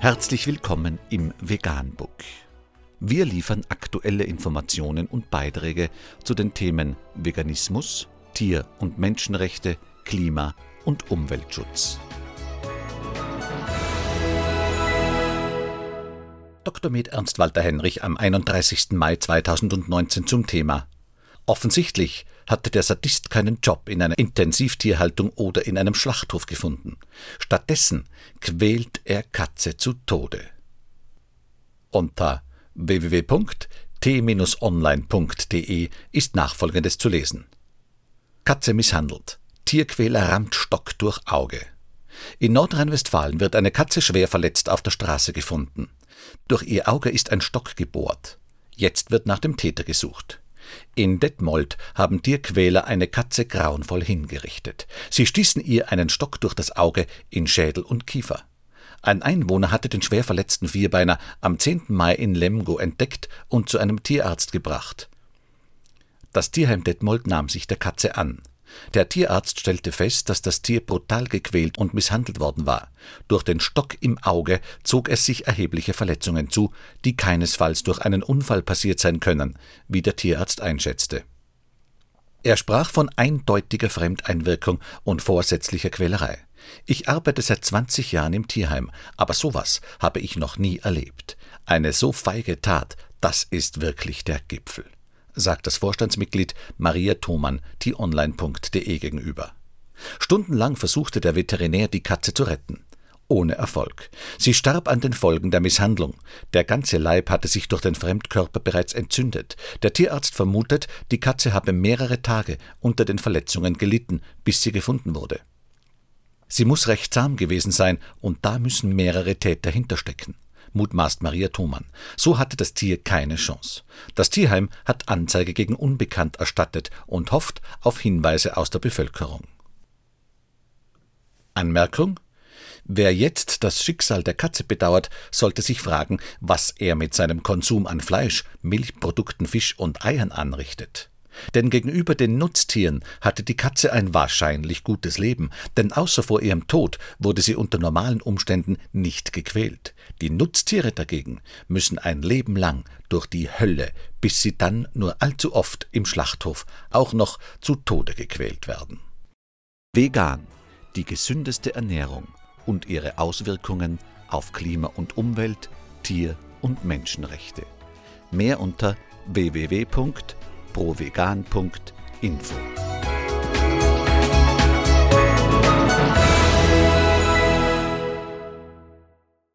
Herzlich willkommen im Veganbook. Wir liefern aktuelle Informationen und Beiträge zu den Themen Veganismus, Tier- und Menschenrechte, Klima- und Umweltschutz. Dr. Med Ernst Walter Henrich am 31. Mai 2019 zum Thema Offensichtlich hatte der Sadist keinen Job in einer Intensivtierhaltung oder in einem Schlachthof gefunden. Stattdessen quält er Katze zu Tode. Unter www.t-online.de ist nachfolgendes zu lesen. Katze misshandelt. Tierquäler rammt Stock durch Auge. In Nordrhein-Westfalen wird eine Katze schwer verletzt auf der Straße gefunden. Durch ihr Auge ist ein Stock gebohrt. Jetzt wird nach dem Täter gesucht. In Detmold haben Tierquäler eine Katze grauenvoll hingerichtet. Sie stießen ihr einen Stock durch das Auge in Schädel und Kiefer. Ein Einwohner hatte den schwer verletzten Vierbeiner am 10. Mai in Lemgo entdeckt und zu einem Tierarzt gebracht. Das Tierheim Detmold nahm sich der Katze an. Der Tierarzt stellte fest, dass das Tier brutal gequält und misshandelt worden war. Durch den Stock im Auge zog es sich erhebliche Verletzungen zu, die keinesfalls durch einen Unfall passiert sein können, wie der Tierarzt einschätzte. Er sprach von eindeutiger Fremdeinwirkung und vorsätzlicher Quälerei. Ich arbeite seit 20 Jahren im Tierheim, aber sowas habe ich noch nie erlebt. Eine so feige Tat, das ist wirklich der Gipfel sagt das Vorstandsmitglied Maria Thomann t-online.de gegenüber. Stundenlang versuchte der Veterinär, die Katze zu retten. Ohne Erfolg. Sie starb an den Folgen der Misshandlung. Der ganze Leib hatte sich durch den Fremdkörper bereits entzündet. Der Tierarzt vermutet, die Katze habe mehrere Tage unter den Verletzungen gelitten, bis sie gefunden wurde. Sie muss recht zahm gewesen sein, und da müssen mehrere Täter hinterstecken mutmaßt Maria Thomann. So hatte das Tier keine Chance. Das Tierheim hat Anzeige gegen Unbekannt erstattet und hofft auf Hinweise aus der Bevölkerung. Anmerkung Wer jetzt das Schicksal der Katze bedauert, sollte sich fragen, was er mit seinem Konsum an Fleisch, Milchprodukten, Fisch und Eiern anrichtet. Denn gegenüber den Nutztieren hatte die Katze ein wahrscheinlich gutes Leben, denn außer vor ihrem Tod wurde sie unter normalen Umständen nicht gequält. Die Nutztiere dagegen müssen ein Leben lang durch die Hölle, bis sie dann nur allzu oft im Schlachthof auch noch zu Tode gequält werden. Vegan, die gesündeste Ernährung und ihre Auswirkungen auf Klima und Umwelt, Tier- und Menschenrechte. Mehr unter www provegan.info.